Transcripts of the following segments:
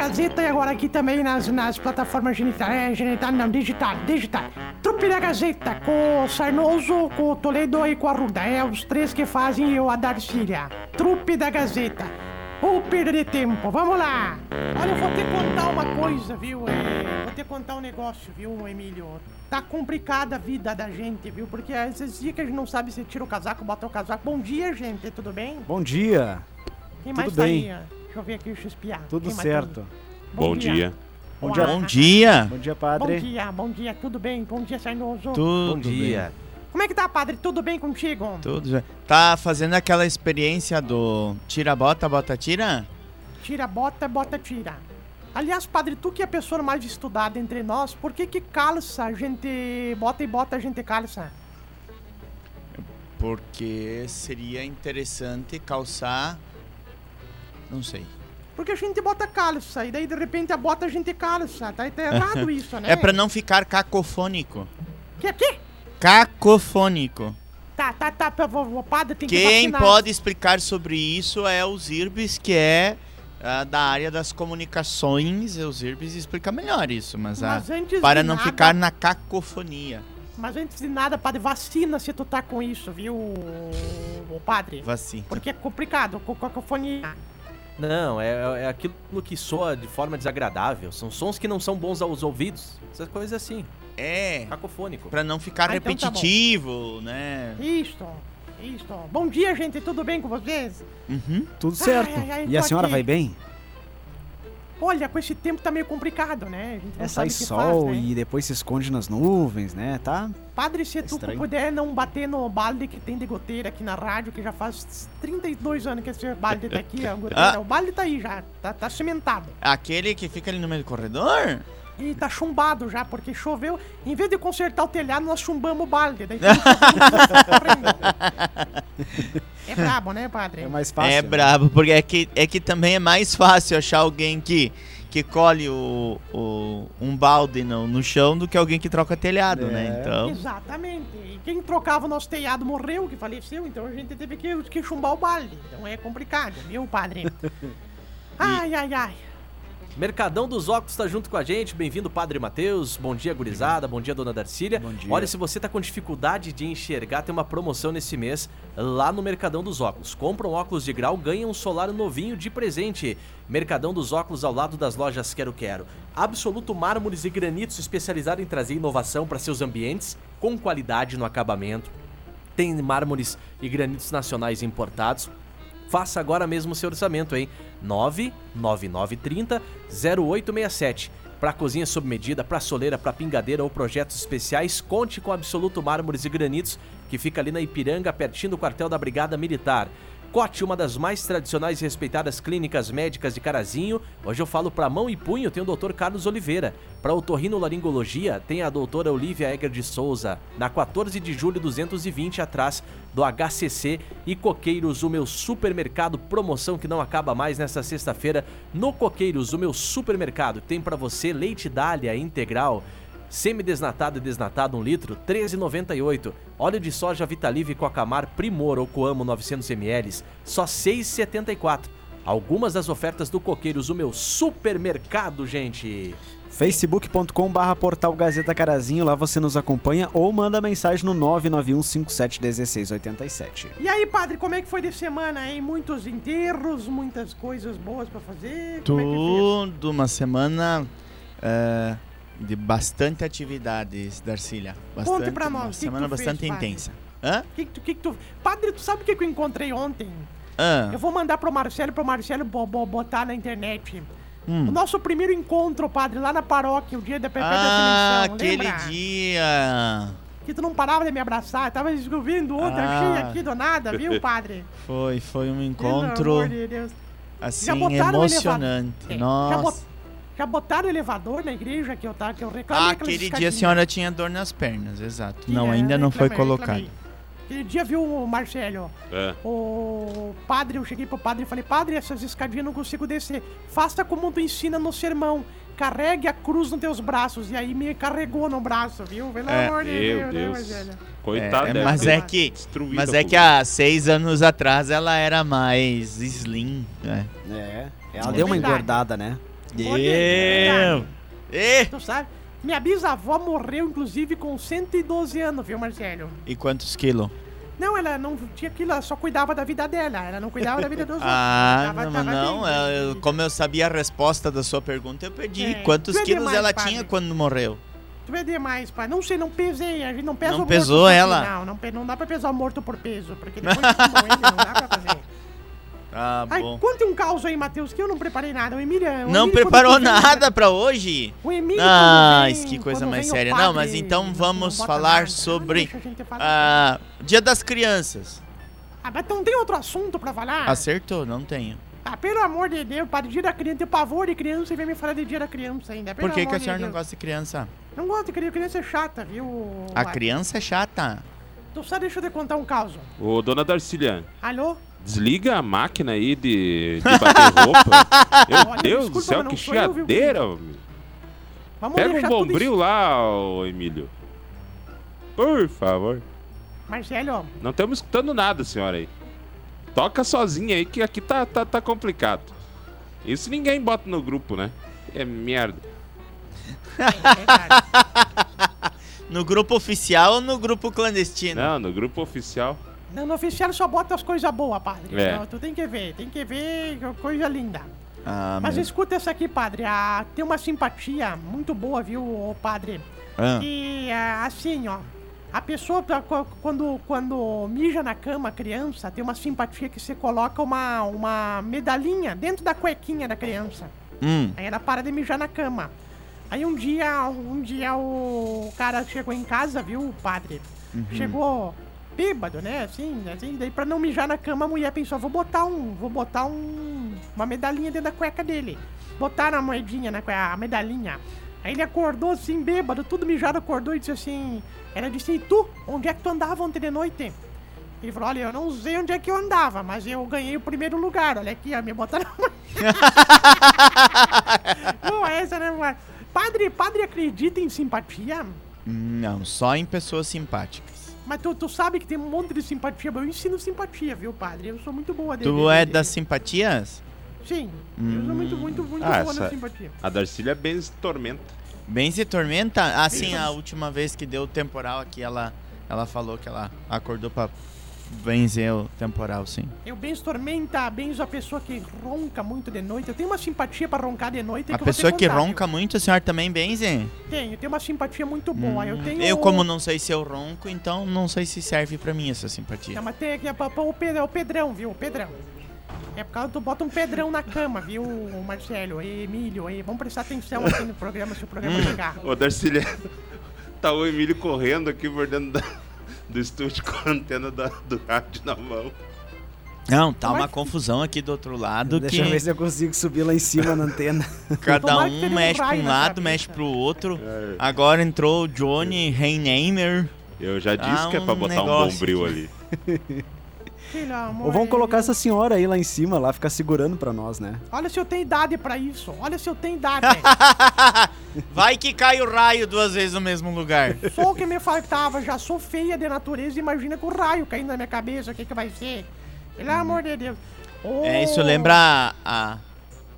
Gazeta e agora aqui também nas, nas plataformas genital, é, genital não, digital, digital. Trupe da Gazeta, com o Sarnoso, com o Toledo e com a Ruda. É os três que fazem eu a Darcília. Trupe da Gazeta. Ou perder tempo, vamos lá! Olha, eu vou te contar uma coisa, viu? É, vou te contar um negócio, viu, Emílio? Tá complicada a vida da gente, viu? Porque às vezes que a gente não sabe se tira o casaco, bota o casaco. Bom dia, gente, tudo bem? Bom dia. Quem Tudo mais bem. tá aí? Deixa eu ver aqui, deixa eu espiar. Tudo Quem certo. aí? Bom dia. Bom dia. Bom dia. Bom dia, Bom padre. dia, bom dia, tudo bem? Bom dia, Sarnoso. Tudo Bom dia. Como é que tá, padre? Tudo bem contigo? bem. Tudo já. Tá fazendo aquela experiência do tira bota, bota tira? Tira, bota, bota, tira. Aliás, padre, tu que é a pessoa mais estudada entre nós, por que que calça a gente bota e bota a gente calça? Porque seria interessante calçar. Não sei. Porque a gente bota calça e daí de repente a bota a gente calça. Tá, tá errado isso, né? É pra não ficar cacofônico. Que, que? Cacofônico. Tá, tá, tá, v- padre, tem que Quem vacinar. pode explicar sobre isso é o Zirbis, que é ah, da área das comunicações. O Zirbis explica melhor isso, mas, ah, Mas antes para de não nada- ficar na cacofonia. Mas antes de nada, padre, vacina se tu tá com isso, viu, o padre? Vacina. Porque é complicado, com cacofonia. Não, é, é aquilo que soa de forma desagradável. São sons que não são bons aos ouvidos. Essas coisas assim. É, Cacofônico. pra não ficar Ah, então tá repetitivo, né? Isto, isto. Bom dia, gente, tudo bem com vocês? Uhum. Tudo certo. Ai, ai, ai, e a senhora aqui. vai bem? Olha, com esse tempo tá meio complicado, né? A gente não É, sabe sai sol faz, né? e depois se esconde nas nuvens, né? Tá? Padre, se tu estranho. puder não bater no balde que tem de goteira aqui na rádio, que já faz 32 anos que esse balde tá aqui, a goteira. Ah. O balde tá aí já, tá, tá cimentado. Aquele que fica ali no meio do corredor? E tá chumbado já, porque choveu. Em vez de consertar o telhado, nós chumbamos o balde. Daí. É brabo, né, padre? É mais fácil. É brabo, porque é que, é que também é mais fácil achar alguém que, que colhe o, o- um balde no, no chão do que alguém que troca telhado, né? É. Então. Exatamente. E quem trocava o nosso telhado morreu, que faleceu, então a gente teve que, que chumbar o balde. Então é complicado, viu, padre? Ai, ai, ai. Mercadão dos Óculos tá junto com a gente. Bem-vindo, Padre Matheus. Bom dia, gurizada. Bom dia, Dona Darcília. Bom dia. Olha, se você tá com dificuldade de enxergar, tem uma promoção nesse mês lá no Mercadão dos Óculos. Compra um óculos de grau, ganha um solar novinho de presente. Mercadão dos Óculos ao lado das lojas Quero Quero. Absoluto mármores e granitos especializado em trazer inovação para seus ambientes com qualidade no acabamento. Tem mármores e granitos nacionais importados. Faça agora mesmo o seu orçamento, hein? 99930 0867. Para cozinha sob medida, para soleira, para pingadeira ou projetos especiais, conte com Absoluto Mármores e Granitos, que fica ali na Ipiranga, pertinho do quartel da Brigada Militar. Cote, uma das mais tradicionais e respeitadas clínicas médicas de Carazinho. Hoje eu falo para mão e punho, tem o Dr. Carlos Oliveira. Para otorrinolaringologia, tem a doutora Olivia Egger de Souza. Na 14 de julho 220, atrás do HCC e Coqueiros, o meu supermercado. Promoção que não acaba mais nesta sexta-feira. No Coqueiros, o meu supermercado. Tem para você leite dália integral. Semi-desnatado e desnatado 1 litro, R$ 13,98. Óleo de soja Vitalive Cocamar Primor ou Coamo 900ml, só R$ 6,74. Algumas das ofertas do Coqueiros, o meu supermercado, gente. facebook.com barra portal Gazeta Carazinho, lá você nos acompanha ou manda mensagem no 991571687. E aí, padre, como é que foi de semana, hein? Muitos enterros, muitas coisas boas pra fazer. Como é? Tudo uma semana é, de bastante atividades, Darcília. Bastante, pra nós, Uma que que semana fez, bastante padre? intensa. Hã? Que que tu, que que tu... Padre, tu sabe o que, que eu encontrei ontem? Hã? Eu vou mandar pro Marcelo, pro Marcelo bo- bo- botar na internet. Hum. O nosso primeiro encontro, padre, lá na paróquia, o dia da Pepe Ah, da seleção, aquele lembra? dia. Que tu não parava de me abraçar, tava descobrindo ontem, Ah. aqui do nada, viu, padre? Foi, foi um Pelo encontro amor de Deus. assim emocionante. É, Nossa. Já botaram o elevador na igreja que eu, tá, que eu reclamei. Ah, aquele dia a senhora tinha dor nas pernas, exato. Que Não, é, ainda não foi colocado. reclamei. Aquele dia, viu, o Marcelo? É. O padre, eu cheguei pro padre e falei, padre, essas escadinhas eu não consigo descer. Faça como tu ensina no sermão. Carregue a cruz nos teus braços. E aí me carregou no braço, viu? Pelo É. amor de Meu Deus, né, Deus. Marcelo? Coitado É, deve mas é que, mas é que há seis anos atrás ela era mais slim, né? É, ela É deu uma engordada, né? Eu. E, Tu sabe? Minha bisavó morreu, inclusive, com 112 anos, viu, Marcelo? e quantos quilos? Não, ela não tinha aquilo, ela só cuidava da vida dela. Ela não cuidava da vida dos outros. Ah, Tava- não, tava não. eu- como eu sabia a resposta da sua pergunta, eu perdi. É, Quantos é quilos demais, ela padre. tinha quando morreu? Tu é demais, pai. Não sei, não pesei. A gente não pesa Não o morto pesou por- ela? Não, não, não dá pra pesar o morto por peso, porque depois que morre, não dá pra fazer. Ah, Ai, bom. conte um caos aí, Matheus, que eu não preparei nada. O Emílio... o Não Emílio, preparou vem- nada pra hoje? O Emílio, Ah, vem- que coisa mais séria. padre, Não, mas então não- vamos não falar nada. sobre ah, Dia das Crianças. Ah, mas não tem outro assunto pra falar? Acertou? Não tenho. Ah, pelo amor de Deus, para dia da criança, tem pavor de criança e vem me falar de dia da criança ainda. Pelo Por que, que a de senhora não Deus. gosta de criança? Não gosto de criança, criança é chata, viu? A criança é chata. Tu só deixa eu te contar um caos. Ô, dona Darciliane, Alô? Desliga a máquina aí de, de bater roupa. Meu Olha, Deus desculpa, do céu, que eu, chiadeira. Pega um bombril lá, ô Emílio. Por favor. Marcelo, Não estamos escutando nada, senhora aí. Toca sozinha aí, que aqui tá, tá, tá complicado. Isso ninguém bota no grupo, né? É merda. é. No grupo oficial ou no grupo clandestino? Não, no grupo oficial. Não, no oficial só bota as coisas boas, padre. É. Então, Tu tem que ver, tem que ver coisa linda. Ah, Mas meu- escuta essa aqui, padre. Ah, tem uma simpatia muito boa, viu, padre? Ah. E ah, assim, ó. A pessoa, co- quando, quando mija na cama, a criança, tem uma simpatia que você coloca uma, uma medalhinha dentro da cuequinha da criança. Hum. Aí ela para de mijar na cama. Aí um dia, um dia o cara chegou em casa, viu, o padre? Chegou bêbado, né? Assim, assim, daí pra não mijar na cama, a mulher pensou, vou botar um. Vou botar um. uma medalhinha dentro da cueca dele. Botaram a moedinha na cueca, a medalhinha. Aí ele acordou assim, bêbado, tudo mijado, acordou e disse assim. Ela disse, e tu? Onde é que tu andava ontem de noite? Ele falou, olha, eu não sei onde é que eu andava, mas eu ganhei o primeiro lugar. Olha aqui, ó, me botaram. Não, essa, né, mano? Padre, padre acredita em simpatia? Não, só em pessoas simpáticas. Mas tu, tu sabe que tem um monte de simpatia. Eu ensino simpatia, viu, padre? Eu sou muito boa dele. Tu é das simpatias? Sim, eu sou muito, muito, muito Ah, boa na essa- simpatia. A Darcília é bem tormenta. Bem se tormenta? Assim, Bem- a última vez que deu o temporal aqui, ela, ela falou que ela acordou pra benzer o temporal, sim. Eu benzo tormenta, benzo a pessoa que ronca muito de noite. Eu tenho uma simpatia pra roncar de noite. A que eu pessoa que ronca muito, a senhora também benze? Tenho, tenho uma simpatia muito boa. Eu tenho. Hum, Eu, como não sei se eu ronco, então não sei se serve pra mim essa simpatia. Não, mas tem aqui é pra, pra o, Pedrão, o Pedrão, viu? O Pedrão. É por causa que tu bota um Pedrão na cama, viu, Marcelo? E Emílio, aí. Vamos prestar atenção aqui no programa se o programa Hum. chegar. Ô, Darcília, tá o Emílio correndo aqui por dentro da- do estúdio com a antena da- do rádio na mão. Não, tá Tomara uma que- confusão aqui do outro lado Deixa eu ver que se eu consigo subir lá em cima na antena. cada Tomara que um mexe pra um lado, cabeça. mexe pro outro. É. Agora entrou o Johnny Reinheimer. Eu já disse Ah, que é pra um botar um bombril aqui. ali. Ou vamos colocar essa senhora aí lá em cima, lá, ficar segurando pra nós, né? Olha se eu tenho idade pra isso. Olha se eu tenho idade. Vai que cai o raio duas vezes no mesmo lugar. Só o que me faltava. Já sou feia de natureza. Imagina com o raio caindo na minha cabeça. O que, que vai ser? Pelo amor de Deus. Oh, É, isso lembra a, a,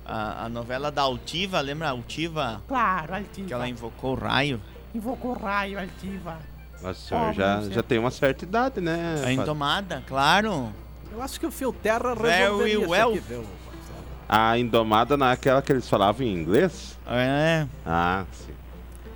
a, a novela da Altiva, lembra a Altiva? Claro, Altiva. Que ela invocou o raio. Invocou o raio, Altiva. Nossa senhora, já, já tem uma certa idade, né? A? Indomada, claro. Eu acho que o Fio Terra Very resolveria isso well. aqui, viu? A Indomada naquela que eles falavam em inglês? É, Ah, sim.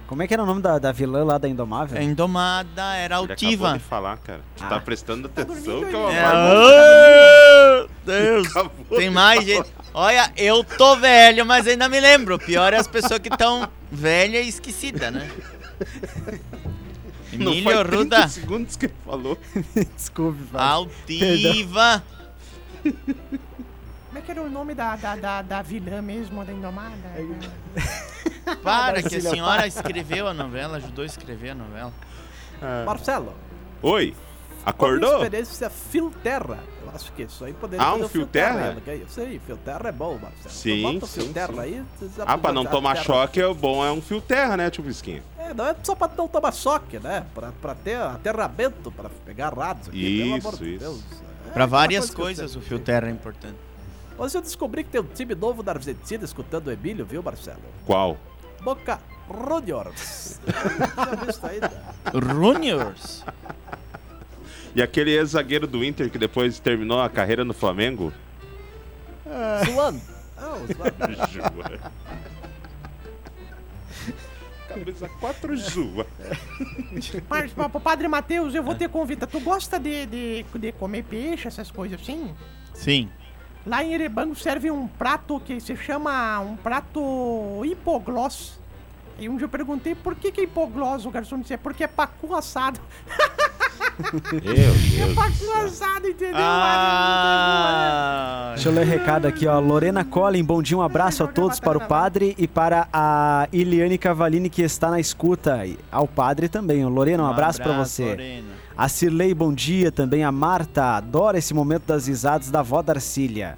Como é que era o nome da, da vilã lá da Indomável? a Indomada era Ele acabou Altiva. de falar, cara. Tu Ah. tá prestando atenção dormindo que é É, oh, Deus. Acabou Tem de mais falar. gente. Olha, eu tô velho, mas ainda me lembro. O pior é as pessoas que estão velhas e esquecidas, né? Não Emílio faz 30 Ruda, segundos que ele falou. Desculpe, Fábio. altiva. Como é que era o nome da, da, da, da vilã mesmo, da Indomada? Para, que a senhora escreveu a novela, ajudou a escrever a novela. Marcelo, Oi, qual a acordou? experiência Fio Terra? Eu acho que isso aí poderia Ah, um o Fio Terra? né? Que Isso aí, Fio Terra é bom, Marcelo. Sim, Tu bota o sim, Fio Terra sim. aí... Ah, pra não tomar terra- choque, é bom é um fio terra, né, tio Bisquinha? É, não é só pra não tomar choque, né? Pra, pra ter aterramento, pra pegar rádios aqui, pelo Isso, amor de isso. Deus. É Pra aquela várias coisa coisas o fio terra é importante. Hoje eu descobri que tem um time novo da Argentina escutando o Emílio, viu, Marcelo? Qual? Boca Juniors. Isso né? Juniors. E aquele ex-zagueiro do Inter que depois terminou a carreira no Flamengo? Suando. Ah, o Suando. Jua. Cabeça 4 Jua. Mas, pa- pa- Padre Matheus, eu vou ter convite. Tu gosta de, de, de comer peixe, essas coisas assim? Sim. Lá em Erebango serve um prato que se chama um prato hipoglós. E um dia eu perguntei por que, que é hipoglós, o garçom disse, é porque é pacu assado. Meu Deus. Pacu assado, entendeu? Ah, Deixa eu ler recado aqui, ó. Lorena Collin, bom dia, um abraço a todos para o padre e para a Iliane Cavalini que está na escuta. E ao padre também. Lorena, um abraço para você. Lorena. A Cirlei, bom dia também. A Marta, adora esse momento das risadas da avó Darcília.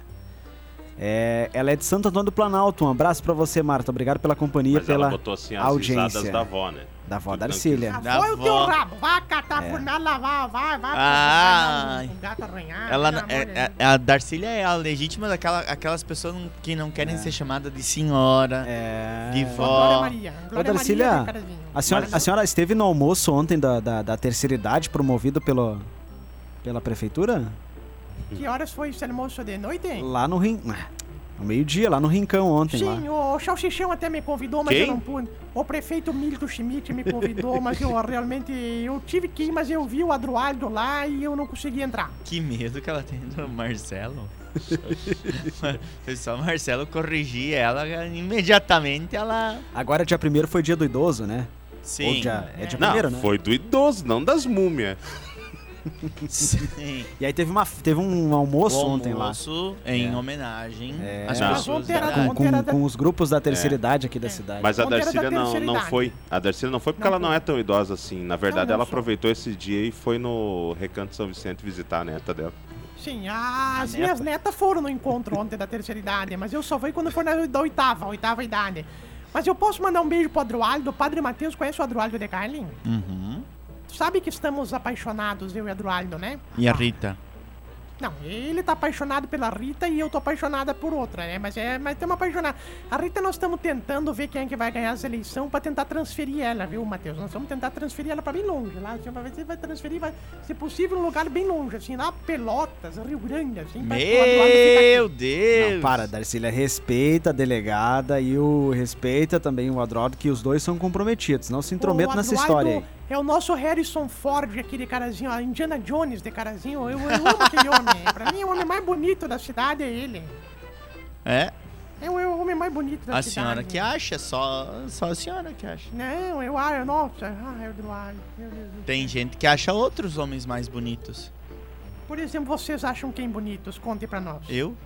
É, ela é de Santo Antônio do Planalto. Um abraço pra você, Marta. Obrigado pela companhia, Mas pela ela botou assim as audiência risadas da avó, né? Da avó Tudo Darcília. Ah, Da Foi o teu rabo. Vai catar por nada, lavar, vai, vai. Ah. vai, vai, um gato arranhado. Ela, é, é- a Darcília é a legítima daquela aquelas pessoas que não querem ser chamadas de senhora, É. de Glória vó. Ô, Darcília, Maria. A senhora, a senhora esteve no almoço ontem da, da, da terceira idade, promovido pelo, pela prefeitura? Que horas foi esse almoço de noite? Lá no Rim. No meio-dia, lá no Rincão ontem. Sim, lá. o Salsichão até me convidou, mas Quem? eu não pude. O prefeito Milton Schmidt me convidou, mas eu realmente. Eu tive que ir, mas eu vi o Adroaldo lá e eu não consegui entrar. Que medo que ela tem do Marcelo. Foi só o Marcelo corrigir ela, imediatamente ela. Agora, dia primeiro foi dia do idoso, né? Ou Sim. dia, é dia Não, primeiro, né? foi do idoso, não das múmias. Sim. E aí teve, uma, teve um almoço O ontem lá. almoço em É. homenagem É. às Não. pessoas da. Com, com, com os grupos da terceira idade aqui da cidade. Mas a Darcília não, não idade. foi. A Darcília não foi porque Não ela não é tão idosa assim. Na verdade, Não, ela sou. aproveitou esse dia e foi no Recanto São Vicente visitar a neta dela. Sim, as minhas neta? netas foram no encontro ontem da terceira idade, mas eu só fui quando for na da oitava, oitava idade. Mas eu posso mandar um beijo pro Adroaldo. O Padre Matheus conhece o Adroaldo de Carlin? Uhum. Sabe que estamos apaixonados, eu e o Adroaldo, né? E a Rita? Não, ele tá apaixonado pela Rita e eu tô apaixonada por outra, né? Mas é, mas estamos apaixonados. A Rita nós estamos tentando ver quem é que vai ganhar as eleições pra tentar transferir ela, viu, Matheus? Nós vamos tentar transferir ela pra bem longe, lá, assim, pra ver se vai transferir, vai, se possível, um lugar bem longe, assim, lá Pelotas, Rio Grande, assim, Eduardo Meu. Deus! Não, para, Darcília, respeita a delegada e o respeita também o Adroaldo, que os dois são comprometidos. Não se intrometa nessa Eduardo história aí. É o nosso Harrison Ford, aquele carazinho, ó, Indiana Jones de carazinho. Eu, eu amo aquele homem. Pra mim, o homem mais bonito da cidade é ele. É, É o, é homem mais bonito da a cidade. senhora que acha, só, só a senhora que acha. Não, eu acho, nossa, ah, Deus do Tem gente que acha outros homens mais bonitos. Por exemplo, vocês acham quem bonitos? Conte pra nós. Eu?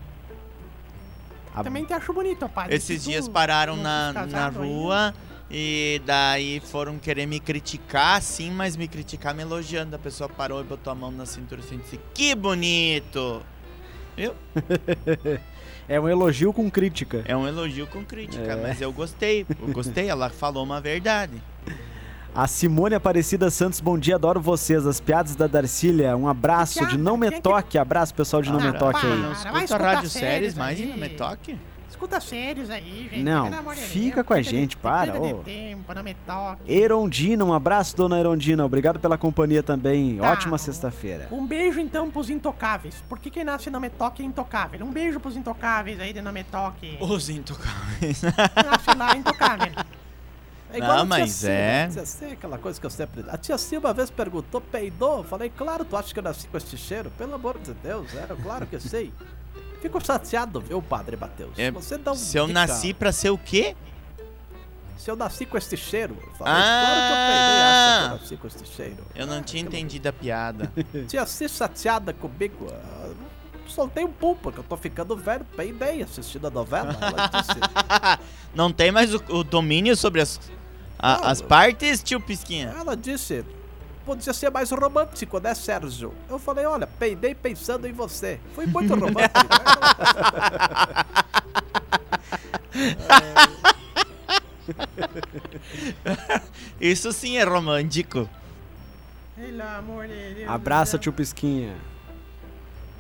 A- Também te acho bonito, pai. Esses dias pararam na, na rua e daí foram querer me criticar, sim, mas me criticar me elogiando. A pessoa parou e botou a mão na cintura assim e disse: Que bonito! Viu? É um elogio com crítica. É um elogio com crítica, É. mas eu gostei. Eu gostei, ela falou uma verdade. A Simone Aparecida Santos, bom dia, adoro vocês. As piadas da Darcília, um abraço de Não Me Toque. Abraço, pessoal de Não Me Toque aí. Não escuta rádio séries mais aí. e não me toque? Escuta séries aí, gente. Não, fica Deus, com a gente, para, ô. tempo, não me toque. Erondina, um abraço, dona Erondina. Obrigado pela companhia também. Tá. Ótima sexta-feira. Um beijo então pros intocáveis. Por que quem nasce não me toque é intocável? Um beijo pros intocáveis aí de não me toque. Os intocáveis. Nasce lá, intocável. É Não, igual a tia mas Silva. é. A tia Silva é aquela coisa que eu sempre. A tia Silva uma vez perguntou, peidou. Eu falei, claro, tu acha que eu nasci com esse cheiro? Pelo amor de Deus, era claro que eu sei. Fico chateado, viu, padre Mateus? É, Você dá um Se eu dica- nasci pra ser o quê? Se eu nasci com este cheiro. Eu falei, Ah! claro que eu peidei, acha que eu nasci com este cheiro. Eu não tinha entendido a piada. Tia Cis chateada comigo. ah, Soltei um pum, porque eu tô ficando velho, peidei assistindo a novela. Não tem mais o, o domínio sobre as, a- Não, as eu- partes, tio Pisquinha? ela disse, podia ser mais romântico, né, Sérgio? Eu falei, olha, peidei pensando em você. Foi muito romântico. Isso sim é romântico. Pelo amor de Deus. Abraça, tio Pisquinha.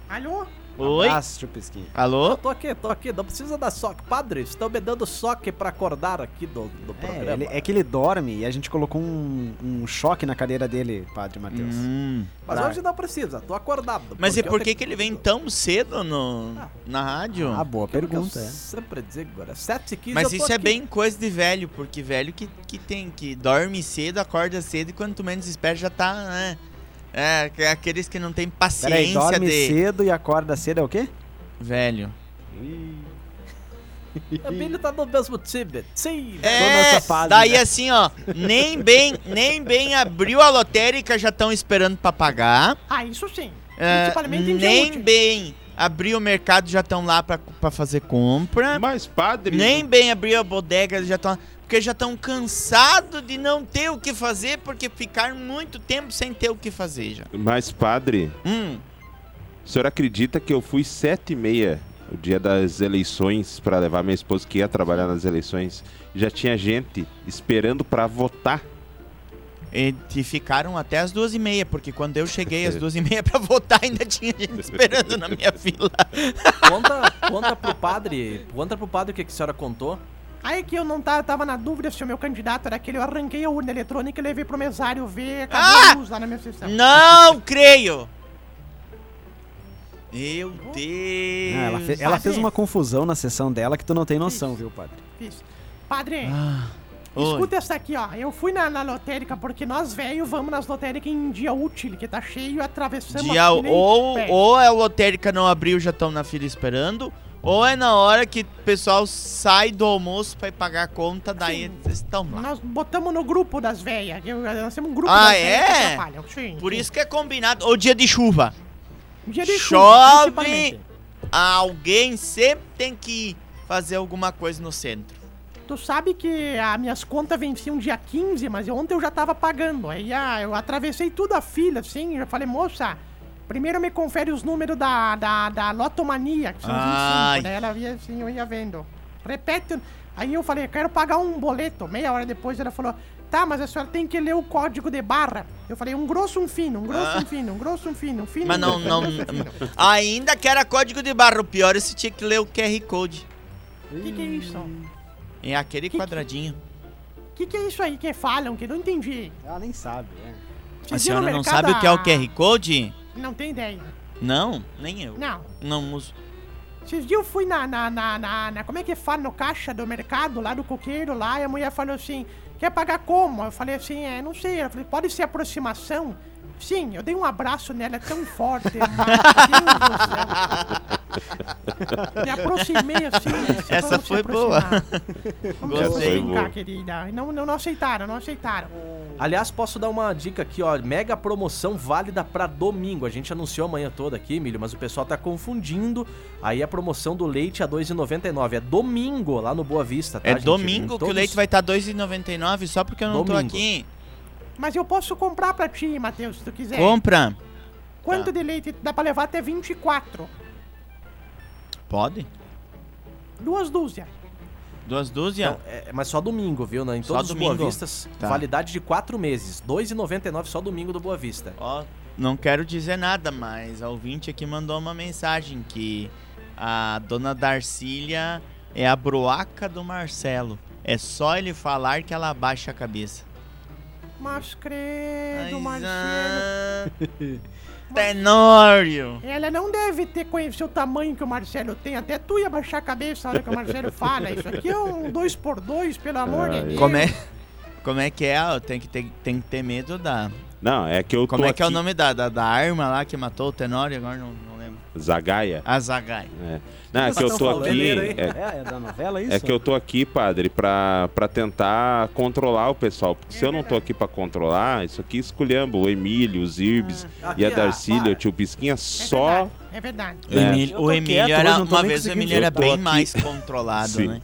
Alô? Oi? Abraço, Chupisquinha. Alô? Tô aqui, tô aqui, não precisa dar soque. Padre, estão me dando soque pra acordar aqui do, do É, programa. ele- é que ele dorme e a gente colocou um, um choque na cadeira dele, Padre Matheus. Hum. Mas Pra- hoje não precisa, tô acordado. Mas e por eu que, que ele vem tão cedo no, na rádio? Ah, boa tenho- que eu pergunta. é. sempre digo agora, 7 e 15 Mas eu tô isso é aqui. bem coisa de velho, porque velho que, que tem, que dorme cedo, acorda cedo e quando tu menos espera já tá, né? É, que- aqueles que não tem Peraí, paciência dorme de. cedo e acorda cedo é o quê? Velho. O Billy tá no mesmo time. Sim, Tô É, nessa fase, daí né? assim, ó, nem bem, nem bem abriu a lotérica, já estão esperando pra pagar. Ah, isso sim. É, nem útil. bem abriu o mercado, já estão lá pra, pra fazer compra. Mas, padre. Nem bem abriu a bodega, já estão. Porque já estão cansados de não ter o que fazer, porque ficaram muito tempo sem ter o que fazer já. Mas, padre, Hum, o senhor acredita que eu fui sete e meia o dia das eleições pra levar minha esposa que ia trabalhar nas eleições? Já tinha gente esperando pra votar. e e ficaram até as duas e meia, porque quando eu cheguei às duas e meia pra votar, ainda tinha gente esperando na minha fila. Conta, conta pro padre, conta pro padre o que, que a senhora contou. Aí que eu não tava, tava na dúvida se o meu candidato era aquele, eu arranquei a urna eletrônica e levei pro mesário ver, cadê Ah! a luz lá na minha sessão. Não creio! Meu Deus! Ah, ela, fe- ela fez uma confusão na sessão dela que tu não tem noção, viu, Padre? Fiz. Padre, Ah, oi. escuta essa aqui, ó. Eu fui na, na lotérica porque nós, velho, vamos nas lotéricas em dia útil, que tá cheio e atravessamos Dia, ou, ou a lotérica não abriu, já estão na fila esperando, ou é na hora que o pessoal sai do almoço pra ir pagar a conta, daí eles estão lá. Nós botamos no grupo das velhas. que Nós temos um grupo Ah, das que é? atrapalham. Sim, Por sim. isso que é combinado. Ou dia de chuva. Dia de chuva, chove, principalmente. alguém sempre tem que fazer alguma coisa no centro. Tu sabe que as minhas contas venciam dia 15, mas ontem eu já tava pagando. Aí ah, eu atravessei tudo a fila, assim. Eu falei, moça, primeiro me confere os números da, da, da Lotomania, que são Ai. 25. Daí ela via assim, eu ia vendo. Repete. Aí eu falei, quero pagar um boleto. Meia hora depois ela falou, tá, mas a senhora tem que ler o código de barra. Eu falei, um grosso, um fino, um grosso, um fino, um grosso, um fino, um fino. Mas não, não. Ainda que era código de barra. O pior é se tinha que ler o QR Code. O que, que é isso? É aquele Que- quadradinho. O que, que é isso aí que falam? Que eu não entendi. Ela nem sabe, é. A senhora não mercado sabe o que é o QR Code? Não tem ideia. Não, nem eu. Não. Não uso. Esses dias eu fui na, na, na, na, na- Como é que fala? No caixa do mercado, lá do coqueiro, lá, e a mulher falou assim: quer pagar como? Eu falei assim: é, não sei. Ela falou: pode ser aproximação? Sim, eu dei um abraço nela tão forte. Deus do céu. Me aproximei assim. né, Essa foi boa. Gostei. Brincar, querida. Não, não, não aceitaram, não aceitaram. Aliás, posso dar uma dica aqui, ó. Mega promoção válida pra domingo. A gente anunciou amanhã toda aqui, Milho, mas o pessoal tá confundindo. Aí a promoção do leite a R$ 2,99. É domingo lá no Boa Vista, tá, É gente? domingo que o Todos- leite vai estar R$ 2,99 só porque eu não tô Domingo. aqui. Mas eu posso comprar pra ti, Matheus, se tu quiser. Compra. Quanto Tá. de leite dá pra levar até 24? Pode? Duas dúzias. Duas dúzias? Não, é, mas só domingo, viu? né? Em Só todos os Boa domingo? Vistas, Tá. validade de quatro meses. R$ 2,99 só domingo do Boa Vista. Ó, não quero dizer nada, mas a ouvinte aqui mandou uma mensagem que a dona Darcília é a broaca do Marcelo. É só ele falar que ela abaixa a cabeça. Mas credo, Mas, Marcelo. Tenório! Ela não deve ter conhecido o tamanho que o Marcelo tem. Até tu ia baixar a cabeça na hora que o Marcelo fala. Isso aqui é um 2x2, pelo amor de Deus. Como é, como é que é? ó? Tem que, ter, tem que ter medo da. Não, é que eu Como tô é que é o aqui- nome da, da, da arma lá que matou o Tenório? Agora não, não. Zagaia. A Zagai. É. Não, é que eu Vocês tô aqui. É, É, é da novela isso? é que eu tô aqui, padre, pra, pra tentar controlar o pessoal. Porque se eu não tô aqui pra controlar, isso aqui esculhamba o Emílio, os Irbes Aqui, e a ó, Darcília, o tio Pisquinha, É só. verdade, É verdade. O É. Emílio, Eu tô o Emílio quieto era. Uma vez o. Emílio era bem aqui- mais controlado, Sim. né?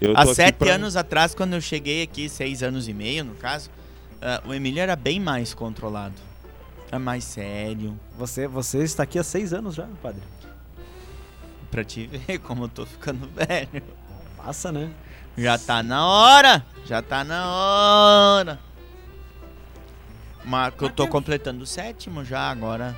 Eu tô Há sete pra- anos atrás, quando eu cheguei aqui, seis anos e meio no caso, ah, o Emílio era bem mais controlado. É mais sério. Você, você está aqui há seis anos já, Padre. Pra te ver como eu tô ficando velho. Passa, né? Já tá na hora! Já tá na hora! Que eu tô completando o sétimo já agora.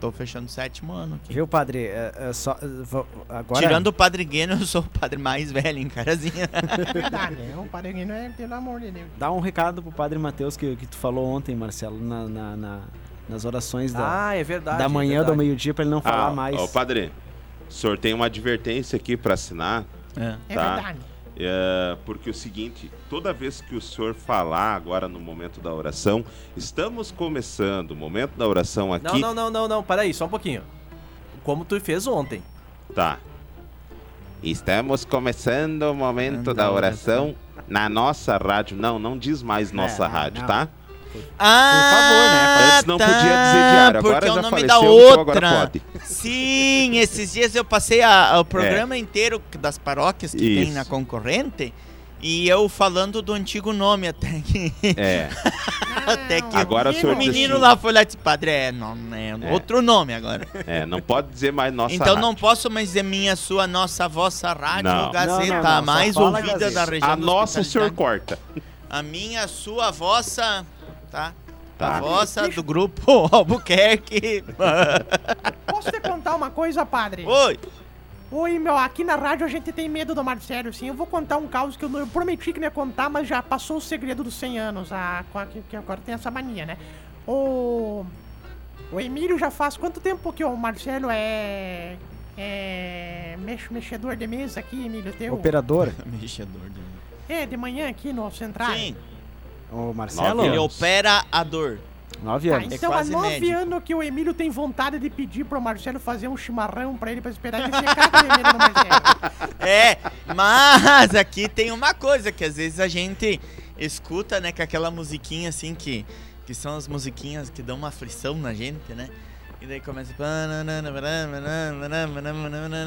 Tô fechando o sétimo ano aqui. Viu, padre? É, é só, é, agora, Tirando o Padre Gueno, eu sou o padre mais velho em Carazinha. É verdade, o padre não é, pelo amor de Deus. Dá um recado pro padre Matheus que, que tu falou ontem, Marcelo, na, na- na- nas orações da, Ah, é verdade. da é manhã do verdade. meio-dia pra ele não falar Ah, mais. Ó, padre, o senhor tem uma advertência aqui para assinar, É. É Tá. verdade. É, porque é o seguinte, toda vez que o senhor falar agora no momento da oração, estamos começando o momento da oração aqui. Não, não, não, não, não. Peraí, só um pouquinho. Como tu fez ontem. Tá. Estamos começando o momento Da da oração na nossa rádio. Não, não diz mais nossa não, rádio, não. tá? Ah, Antes não tá, podia dizer diário, agora porque é o nome faleceu, da então outra. agora pode. Sim, esses dias eu passei a- o programa inteiro das paróquias que tem Isso. na concorrente e eu falando do antigo nome até que É. até que Agora o senhor o menino lá foi lá e disse, padre, é, não, é, É. outro nome agora. É, não pode dizer mais nossa então rádio. não posso mais dizer minha, sua, nossa, vossa rádio, Não. Gazeta, Não, não, a mais ouvida Gazeta. da região A nossa o senhor corta. A minha, sua, a vossa, tá? Tá. A vossa do grupo Albuquerque. Posso te contar uma coisa, padre? Oi. Oi, meu, aqui na rádio a gente tem medo do Marcelo, sim. Eu vou contar um caos que eu, eu prometi que não ia contar, mas já passou o segredo dos 100 anos, a, que, que agora tem essa mania, né? O, o Emílio já faz quanto tempo que o Marcelo é... É... Mex, mexedor de mesa aqui, Emílio, teu? Operador, Mexedor de... É, de manhã aqui no Central. Sim, o Marcelo, ele opera a dor. nove Tá, anos. então há quase nove médico. anos que o Emílio tem vontade de pedir pro Marcelo fazer um chimarrão pra ele, pra esperar ele secar do Marcelo. É, mas aqui tem uma coisa que às vezes a gente escuta, né, com aquela musiquinha assim que que são as musiquinhas que dão uma aflição na gente, né? E daí começa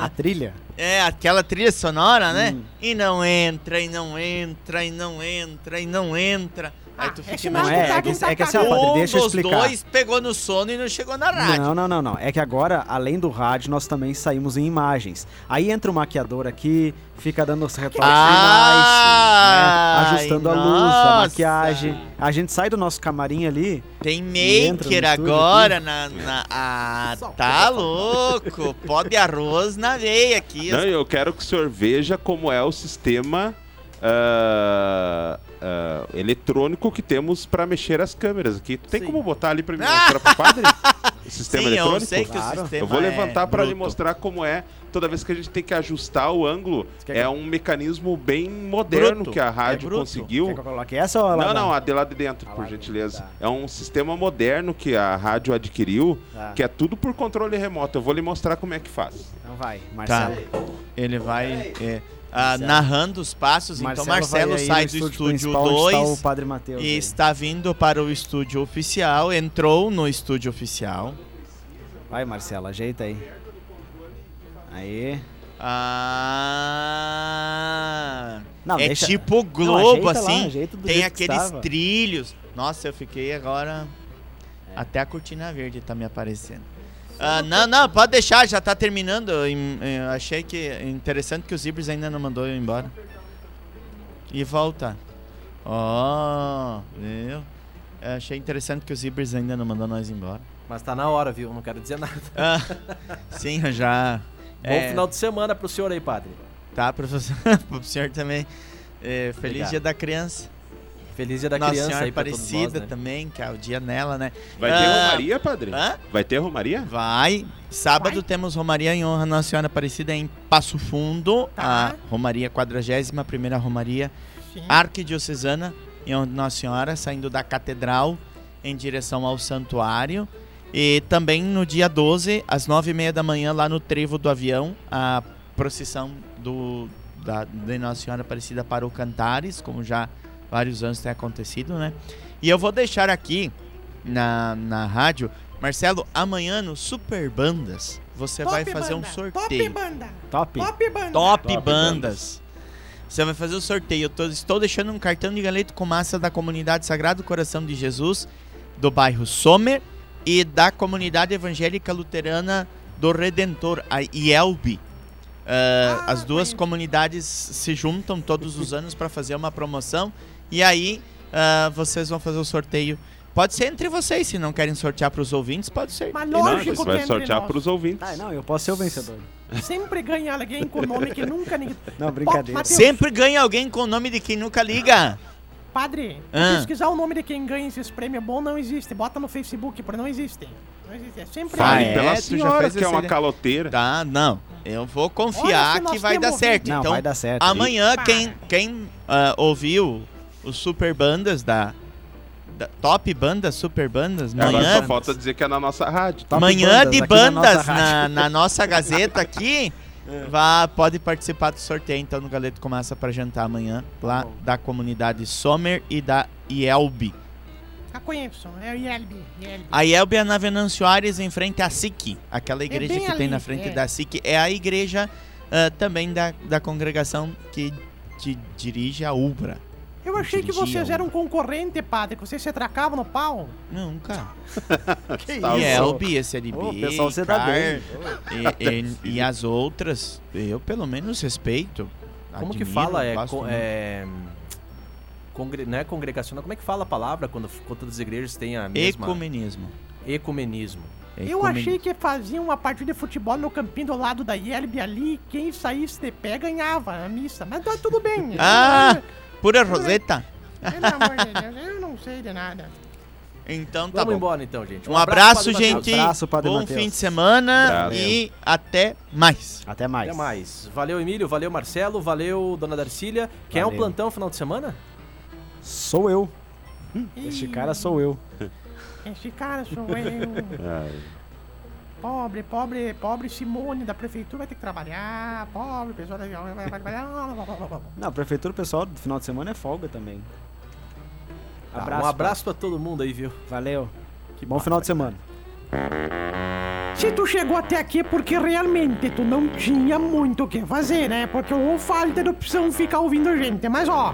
A trilha? É, aquela trilha sonora, né? Hum. E não entra, e não entra, e não entra, e não entra. Aí tu Ah, fica esse Não é, tá é que, com é que assim, ó, padre, um deixa eu dos explicar. dois pegou no sono e não chegou na rádio. Não, não, não, não. É que agora, além do rádio, nós também saímos em imagens. Aí entra o maquiador aqui, fica dando os retoques Ai, finais, né? ajustando a luz, a nossa. maquiagem. A gente sai do nosso camarim ali. Tem maker agora na, na- Ah, tá louco. Pó de arroz na veia aqui. Não, eu quero que o senhor veja como é o sistema ah, ah, eletrônico que temos para mexer as câmeras aqui. Tu tem Sim. como botar ali para me mostrar pro padre? O sistema Sim, eu eletrônico? sei que Claro. o sistema Eu vou levantar é para lhe mostrar como é. Toda vez que a gente tem que ajustar o ângulo, é que- um mecanismo bem moderno Bruto, que a é rádio bruto. conseguiu. Quer que eu coloque essa ou Não, não, a de lá de dentro, por gentileza. dentro, É um sistema moderno que a rádio adquiriu, Tá. que é tudo por controle remoto. Eu vou lhe mostrar como é que faz. Então vai, Tá. Marcelo. Ele vai é, ah, Marcelo. narrando os passos. então Marcelo vai aí sai do estúdio principal onde está o 2 Padre Mateus. e aí. está vindo para o estúdio oficial. Entrou no estúdio oficial. Vai, Marcelo, ajeita aí. Aí. Ah, Não, é deixa- tipo Não, Globo, lá, assim. do tem aqueles estava. trilhos. Nossa, eu fiquei agora. É. Até a cortina verde tá me aparecendo. Ah, não, não, pode deixar, já tá terminando. Eu, achei que interessante que os Ibris ainda não mandou eu embora. E volta. Ó, viu? Eu achei interessante que os Ibris ainda não mandou nós embora. Mas tá na hora, viu? Não quero dizer nada. Ah, sim, eu já. Bom é, final de semana pro senhor aí, padre. Tá, professor. Pro senhor também. É, feliz Obrigado. Dia da Criança. Feliz dia da Nossa criança Senhora aí Aparecida nós, né? também, que é o dia nela, né? Vai ter Ah. Romaria, padre? Hã? Vai ter Romaria? Vai. Sábado Vai. temos Romaria em honra à Nossa Senhora Aparecida em Passo Fundo. Tá. A Romaria 41 primeira Romaria Sim. Arquidiocesana em honra à Nossa Senhora, saindo da Catedral em direção ao Santuário. E também no dia 12, às 9h30 da manhã, lá no Trevo do Avião, a procissão do, da, de Nossa Senhora Aparecida para o Cantares, como já vários anos tem acontecido, né? E eu vou deixar aqui na, na rádio, Marcelo, amanhã no Super Bandas, você vai fazer um banda, Top sorteio. banda. Top. Top banda. Top, Top bandas. Você vai fazer o sorteio. Eu tô- estou deixando um cartão de galeto com massa da comunidade Sagrado Coração de Jesus, do bairro Sommer, e da comunidade evangélica luterana do Redentor, a IELB. Ah, as duas comunidades se juntam todos os anos para fazer uma promoção. E aí ah, vocês vão fazer o sorteio Pode ser entre vocês, se não querem sortear pros ouvintes, pode ser. Mas Não, lógico você que é vai entre sortear nós. pros ouvintes. Ah, não, eu posso ser o vencedor. Sempre ganha alguém com nome que nunca ninguém... Não, brincadeira. Mateus, Sempre ganha alguém com o nome de quem nunca liga. Padre, Ah. pesquisar o nome de quem ganha esses prêmios bom não existe. Bota no Facebook, porque não existe. Existe. É sempre Fale Ah, é? pela Tu já senhora, fez que é uma caloteira. Tá, não. Eu vou confiar que vai dar certo. Não, então, vai dar certo. amanhã, E- quem, quem ah, ouviu os super bandas da, da- Top Bandas, Super Bandas, Agora manhã, só falta dizer que é na nossa rádio. Top manhã bandas de aqui na nossa bandas na, na nossa Gazeta aqui. Vá, pode participar do sorteio então no Galeto Começa para jantar amanhã, lá Bom. da comunidade Sommer e da IELB. Ah, conheço. É o Yelbi. Yelbi. A IELB é na Venâncio Aires, em frente à SIC. Aquela igreja É que tem ali, na frente é. da SIC. É a igreja ah, também da, da congregação que, que dirige a UBRA. Eu achei que vocês eram concorrente, padre, que vocês se atracavam no pau. Cara. Que Tá isso? IELB, SLB, Ô, pessoal, você tá e, e- e as outras, eu pelo menos respeito. Como que admiro, fala? É, é, congre- não é congregacional. Como é que fala a palavra quando, quando todas as igrejas têm a mesma... Ecumenismo. Ecumenismo. Eu achei que faziam uma partida de futebol no campinho do lado da Yelbi ali, quem saísse de pé ganhava a missa. Mas tá tudo bem. Ah, pura roseta. Pelo amor de Deus, eu não sei de nada. Então tá Vamos bom. embora então, gente. Um abraço, Padre Mateus. gente. Abraço, Padre Bom Mateus. fim de semana Abraço. e até mais. Até mais. Até mais. Valeu, Emílio. Valeu, Marcelo. Valeu, Dona Darcília. Quem é o Valeu. plantão final de semana? Sou eu. Este cara sou eu. Esse cara sou eu. Ai. Pobre, pobre, pobre Simone da prefeitura vai ter que trabalhar. Pobre pessoa da vai vai trabalhar. Não, a prefeitura pessoal do final de semana é folga também. Tá, Abraço. um abraço pra todo mundo aí, viu? Valeu. Que bom final de semana. Se tu chegou até aqui é porque realmente tu não tinha muito o que fazer, né? Porque ou falta de opção ficar ouvindo a gente. Mas ó,